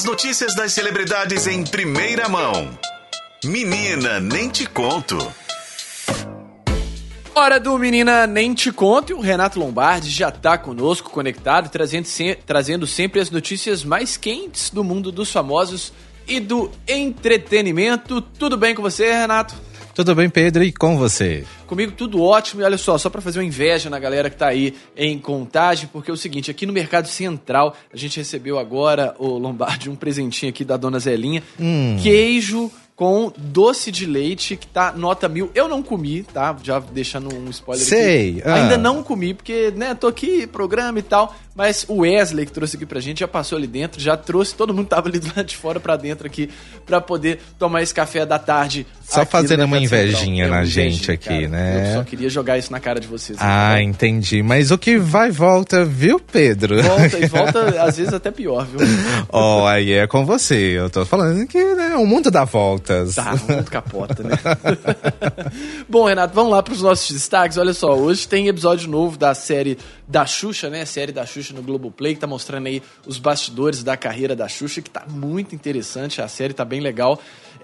As notícias das celebridades em primeira mão. Menina, nem te conto. Hora do Menina Nem Te Conto e o Renato Lombardi já tá conosco, conectado, trazendo, se- trazendo sempre as notícias mais quentes do mundo dos famosos e do entretenimento. Tudo bem com você, Renato? Tudo bem, Pedro? E com você? Comigo tudo ótimo. E olha só, só pra fazer uma inveja na galera que tá aí em contagem, porque é o seguinte, aqui no Mercado Central, a gente recebeu agora, o Lombardi, um presentinho aqui da dona Zelinha. Queijo com doce de leite, que tá nota mil. Eu não comi, tá? Já deixando um spoiler Sei, aqui. ah. Ainda não comi, porque, né, tô aqui, programa e tal. Mas o Wesley, que trouxe aqui pra gente, já passou ali dentro, já trouxe, todo mundo tava ali do lado de fora pra dentro aqui, pra poder tomar esse café da tarde. Só fazendo uma Mercado Central. invejinha É, na uma gente aqui, cara. né? Eu só queria jogar isso na cara de vocês. Ah, entendi. Mas o que vai e volta, viu, Pedro? Volta e volta, às vezes até pior, viu? Ó, aí é com você. Eu tô falando que né, o mundo dá voltas. Tá, muito capota, né? Bom, Renato, vamos lá para os nossos destaques. Olha só, hoje tem episódio novo da série da Xuxa, né? Série da Xuxa no Globoplay, que tá mostrando aí os bastidores da carreira da Xuxa, que tá muito interessante. A série tá bem legal,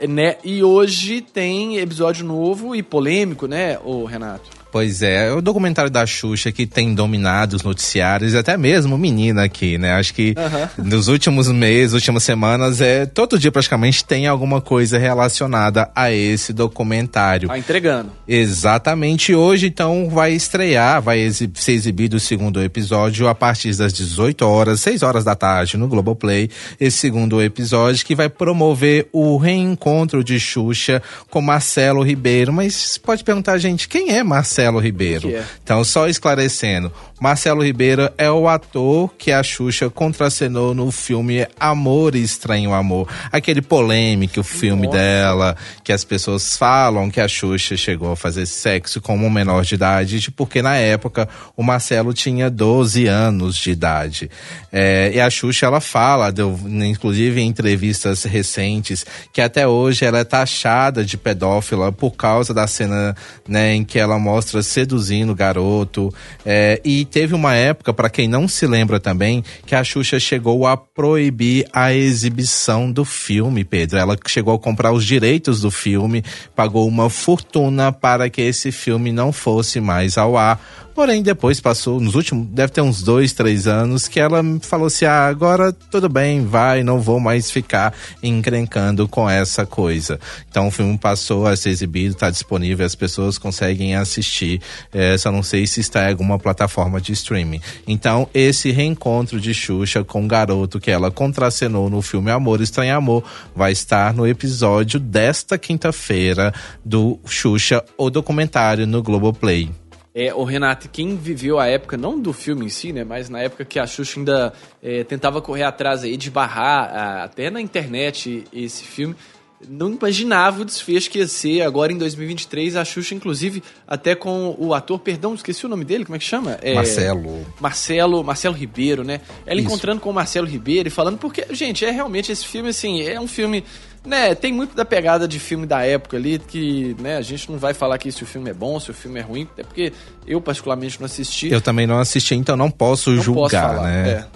né? E hoje tem episódio novo e polêmico, né, o Renato? Pois é, o documentário da Xuxa que tem dominado os noticiários, até mesmo menina aqui, né? Acho que Aham. nos últimos meses, últimas semanas, é todo dia praticamente tem alguma coisa relacionada a esse documentário. Tá entregando. Exatamente. Hoje, então, vai estrear, vai exi- ser exibido o segundo episódio a partir das 18 horas, 6 horas da tarde, no Globoplay. Esse segundo episódio que vai promover o reencontro de Xuxa com Marcelo Ribeiro. Mas pode perguntar, gente, quem é Marcelo Ribeiro? Que é? Então, só esclarecendo. Marcelo Ribeiro é o ator que a Xuxa contracenou no filme Amor e Estranho Amor. Aquele polêmico filme Nossa. dela, que as pessoas falam que a Xuxa chegou a fazer sexo com uma menor de idade, porque na época o Marcelo tinha 12 anos de idade. É, e a Xuxa, ela fala, deu, inclusive em entrevistas recentes, que até hoje ela é taxada de pedófila por causa da cena né, em que ela mostra seduzindo o garoto. É, e teve uma época, para quem não se lembra também, que a Xuxa chegou a proibir a exibição do filme, Pedro. Ela chegou a comprar os direitos do filme, pagou uma fortuna para que esse filme não fosse mais ao ar. Porém, depois passou, nos últimos, deve ter uns dois, três anos, que ela falou assim: ah, agora tudo bem, vai, não vou mais ficar encrencando com essa coisa. Então o filme passou a ser exibido, está disponível, as pessoas conseguem assistir. É, só não sei se está em alguma plataforma de streaming. Então, esse reencontro de Xuxa com o garoto que ela contracenou no filme Amor Estranho Amor vai estar no episódio desta quinta-feira do Xuxa, o documentário no Globoplay. É, o Renato, quem viveu a época, não do filme em si, né, mas na época que a Xuxa ainda é, tentava correr atrás aí de barrar a- até na internet esse filme, não imaginava o desfecho que ia ser agora em 2023. A Xuxa, inclusive, até com o ator, perdão, esqueci o nome dele, como é que chama? É, Marcelo. Marcelo, Marcelo Ribeiro, né? Ela Isso. encontrando com o Marcelo Ribeiro e falando, porque, gente, é realmente esse filme, assim, é um filme, né? Tem muito da pegada de filme da época ali, que, né, a gente não vai falar que se o filme é bom, se o filme é ruim, até porque eu, particularmente, não assisti. Eu também não assisti, então não posso não julgar, posso falar, né? é.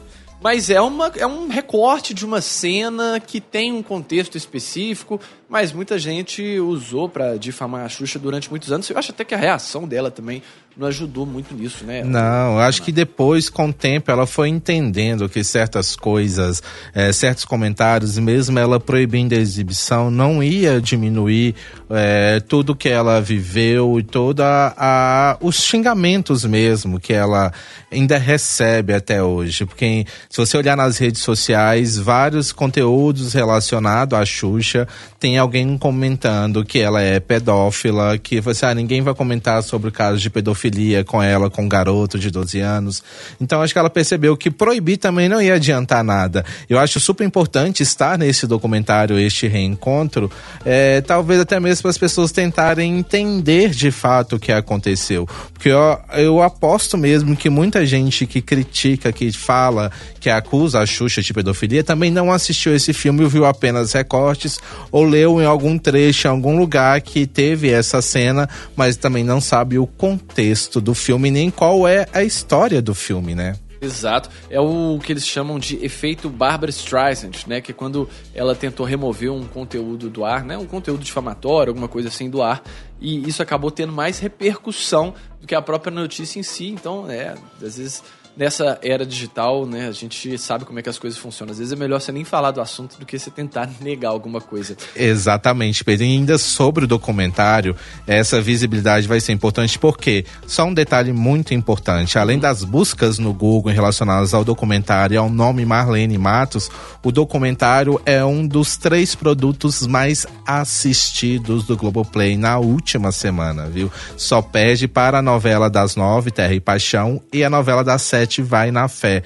Mas é, uma, é um recorte de uma cena que tem um contexto específico, mas muita gente usou pra difamar a Xuxa durante muitos anos. Eu acho até que a reação dela também não ajudou muito nisso, né? Não, eu acho que depois, com o tempo, ela foi entendendo que certas coisas, eh, certos comentários, mesmo ela proibindo a exibição, não ia diminuir eh, tudo que ela viveu e toda a os xingamentos mesmo que ela ainda recebe até hoje. Porque se você olhar nas redes sociais, vários conteúdos relacionados à Xuxa, tem alguém comentando que ela é pedófila, que você, ah, ninguém vai comentar sobre o caso de pedofilia com ela, com um garoto de 12 anos. Então acho que ela percebeu que proibir também não ia adiantar nada. Eu acho super importante estar nesse documentário, este reencontro, é, talvez até mesmo para as pessoas tentarem entender de fato o que aconteceu. Porque eu, eu aposto mesmo que muita gente que critica, que fala, que acusa a Xuxa de pedofilia, também não assistiu esse filme, viu apenas recortes ou leu em algum trecho, em algum lugar que teve essa cena, mas também não sabe o contexto do filme, nem qual é a história do filme, né? Exato. É o que eles chamam de efeito Barbara Streisand, né? Que é quando ela tentou remover um conteúdo do ar, né? Um conteúdo difamatório, alguma coisa assim do ar. E isso acabou tendo mais repercussão do que a própria notícia em si. Então, é, às vezes nessa era digital, né, a gente sabe como é que as coisas funcionam. Às vezes é melhor você nem falar do assunto do que você tentar negar alguma coisa. Exatamente, Pedro. E ainda sobre o documentário, essa visibilidade vai ser importante porque, só um detalhe muito importante, além das buscas no Google relacionadas ao documentário e ao nome Marlene Matos, o documentário é um dos três produtos mais assistidos do Globoplay na última semana, viu? Só perde para a novela das nove, Terra e Paixão, e a novela das sete, Vai na Fé.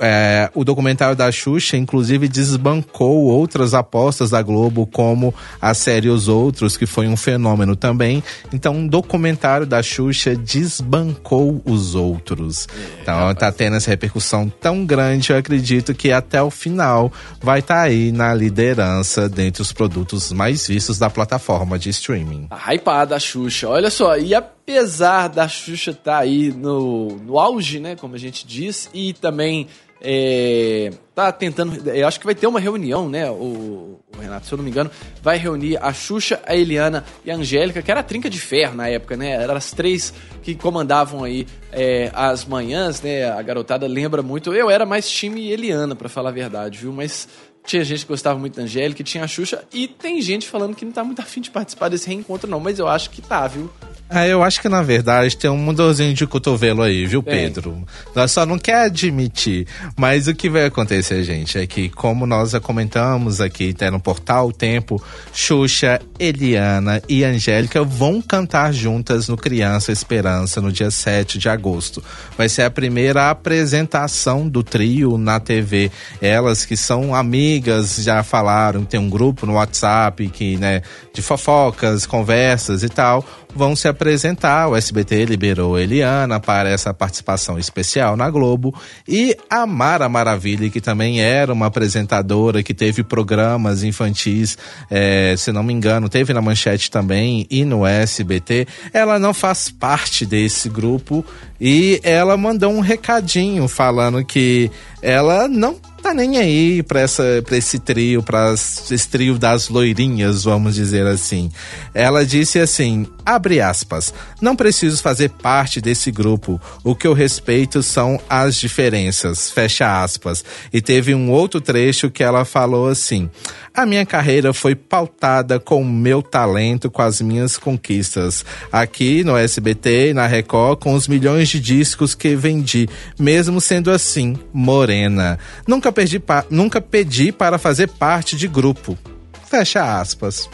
É, o documentário da Xuxa, inclusive, desbancou outras apostas da Globo, como a série Os Outros, que foi um fenômeno também. Então, um documentário da Xuxa desbancou os outros. É, então, rapaz. tá tendo essa repercussão tão grande, eu acredito que até o final vai estar tá aí na liderança dentre os produtos mais vistos da plataforma de streaming. A hypada a Xuxa. Olha só, e apesar da Xuxa estar tá aí no, no auge, né, como a gente diz, e também é, tá tentando. Eu acho que vai ter uma reunião, né? O, o, Renato, se eu não me engano, vai reunir a Xuxa, a Eliana e a Angélica, que era a trinca de ferro na época, né? Eram as três que comandavam aí é, as manhãs, né? A garotada lembra muito. Eu era mais time Eliana, para falar a verdade, viu? Mas tinha gente que gostava muito da Angélica, tinha a Xuxa, e tem gente falando que não tá muito afim de participar desse reencontro, não, mas eu acho que tá, viu? Ah, eu acho que na verdade tem um mudorzinho de cotovelo aí, viu, Pedro? Nós só não quer admitir. Mas o que vai acontecer, gente, é que, como nós já comentamos aqui, até no portal Tempo, Xuxa, Eliana e Angélica vão cantar juntas no Criança Esperança no dia 7 de agosto. Vai ser a primeira apresentação do trio na TV. Elas que são amigas, já falaram, tem um grupo no WhatsApp que, né, de fofocas, conversas e tal vão se apresentar. O SBT liberou Eliana para essa participação especial na Globo e a Mara Maravilha, que também era uma apresentadora que teve programas infantis, é, se não me engano, teve na Manchete também e no SBT. Ela não faz parte desse grupo e ela mandou um recadinho falando que ela não tá nem aí pra, essa, pra esse trio, pra esse trio das loirinhas, vamos dizer assim. Ela disse assim, abre aspas, não preciso fazer parte desse grupo, o que eu respeito são as diferenças, fecha aspas. E teve um outro trecho que ela falou assim, a minha carreira foi pautada com o meu talento, com as minhas conquistas. Aqui no SBT na Record, com os milhões de discos que vendi, mesmo sendo assim, morena. Nunca, perdi nunca pedi para fazer parte de grupo. Fecha aspas.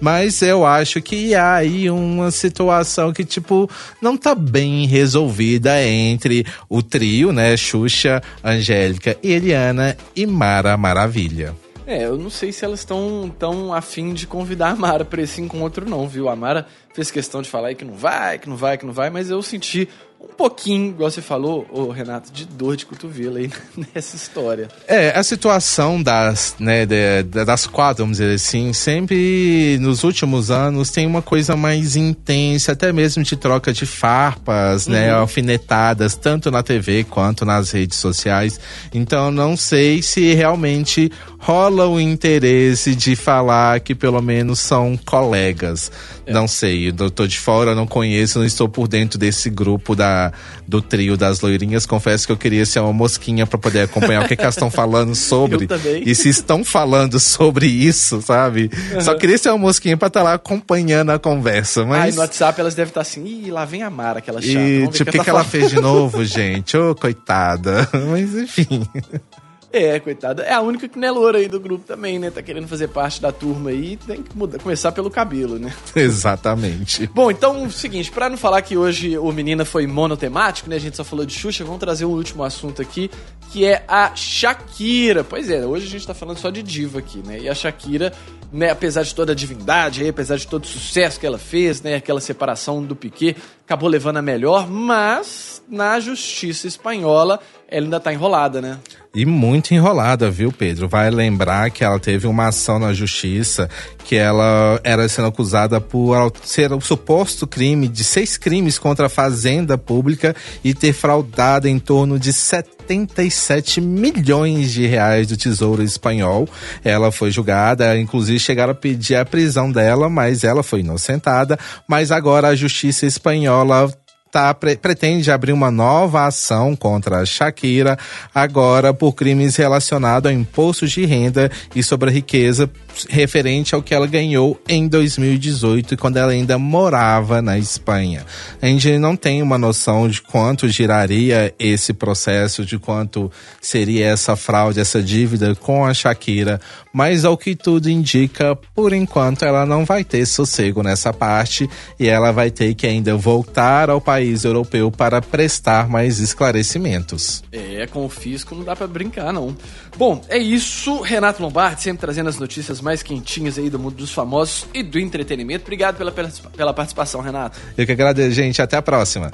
Mas eu acho que há aí uma situação que, tipo, não tá bem resolvida entre o trio, né? Xuxa, Angélica, Eliana e Mara Maravilha. É, eu não sei se elas estão tão afim de convidar a Mara para esse encontro, não, viu? A Mara fez questão de falar aí que não vai, que não vai, que não vai, mas eu senti um pouquinho, igual você falou, ô Renato, de dor de cotovelo aí nessa história. É, a situação das, né, de, das quatro, vamos dizer assim, sempre nos últimos anos tem uma coisa mais intensa, até mesmo de troca de farpas, né, uhum. né, alfinetadas, tanto na TV quanto nas redes sociais. Então, não sei se realmente rola o interesse de falar que pelo menos são colegas. É. Não sei, eu tô de fora, não conheço, não estou por dentro desse grupo da, do trio das loirinhas. Confesso que eu queria ser uma mosquinha para poder acompanhar o que, que elas estão falando sobre. E se estão falando sobre isso, sabe? Uhum. Só queria ser uma mosquinha pra estar tá lá acompanhando a conversa. Mas... Aí no WhatsApp elas devem estar assim, ih, lá vem a Mara, aquela chata. E, tipo, o que, que, que ela fez de novo, gente? Ô, oh, coitada. Mas enfim. É, coitada. É a única que não é loura aí do grupo também, né? Tá querendo fazer parte da turma aí, tem que mudar, começar pelo cabelo, né? Exatamente. Bom, então, seguinte, para não falar que hoje o Menina foi monotemático, né? A gente só falou de Xuxa, vamos trazer um último assunto aqui, que é a Shakira. Pois é, hoje a gente tá falando só de diva aqui, né? E a Shakira, né, apesar de toda a divindade, aí, apesar de todo o sucesso que ela fez, né? Aquela separação do Piquet, acabou levando a melhor, mas na justiça espanhola ela ainda tá enrolada, né? E muito enrolada, viu, Pedro? Vai lembrar que ela teve uma ação na justiça que ela era sendo acusada por ser o suposto crime de seis crimes contra a fazenda pública e ter fraudado em torno de 77 milhões de reais do Tesouro Espanhol. Ela foi julgada, inclusive chegaram a pedir a prisão dela, mas ela foi inocentada. Mas agora a justiça espanhola tá, pre pretende abrir uma nova ação contra Shakira, agora por crimes relacionados a impostos de renda e sobre a riqueza referente ao que ela ganhou em 2018, quando ela ainda morava na Espanha. A gente não tem uma noção de quanto giraria esse processo, de quanto seria essa fraude, essa dívida com a Shakira, mas ao que tudo indica, por enquanto ela não vai ter sossego nessa parte e ela vai ter que ainda voltar ao país europeu para prestar mais esclarecimentos. É, com o fisco não dá para brincar não. Bom, é isso. Renato Lombardi sempre trazendo as notícias mais quentinhas aí do mundo dos famosos e do entretenimento. Obrigado pela, pela participação, Renato. Eu que agradeço, gente. Até a próxima.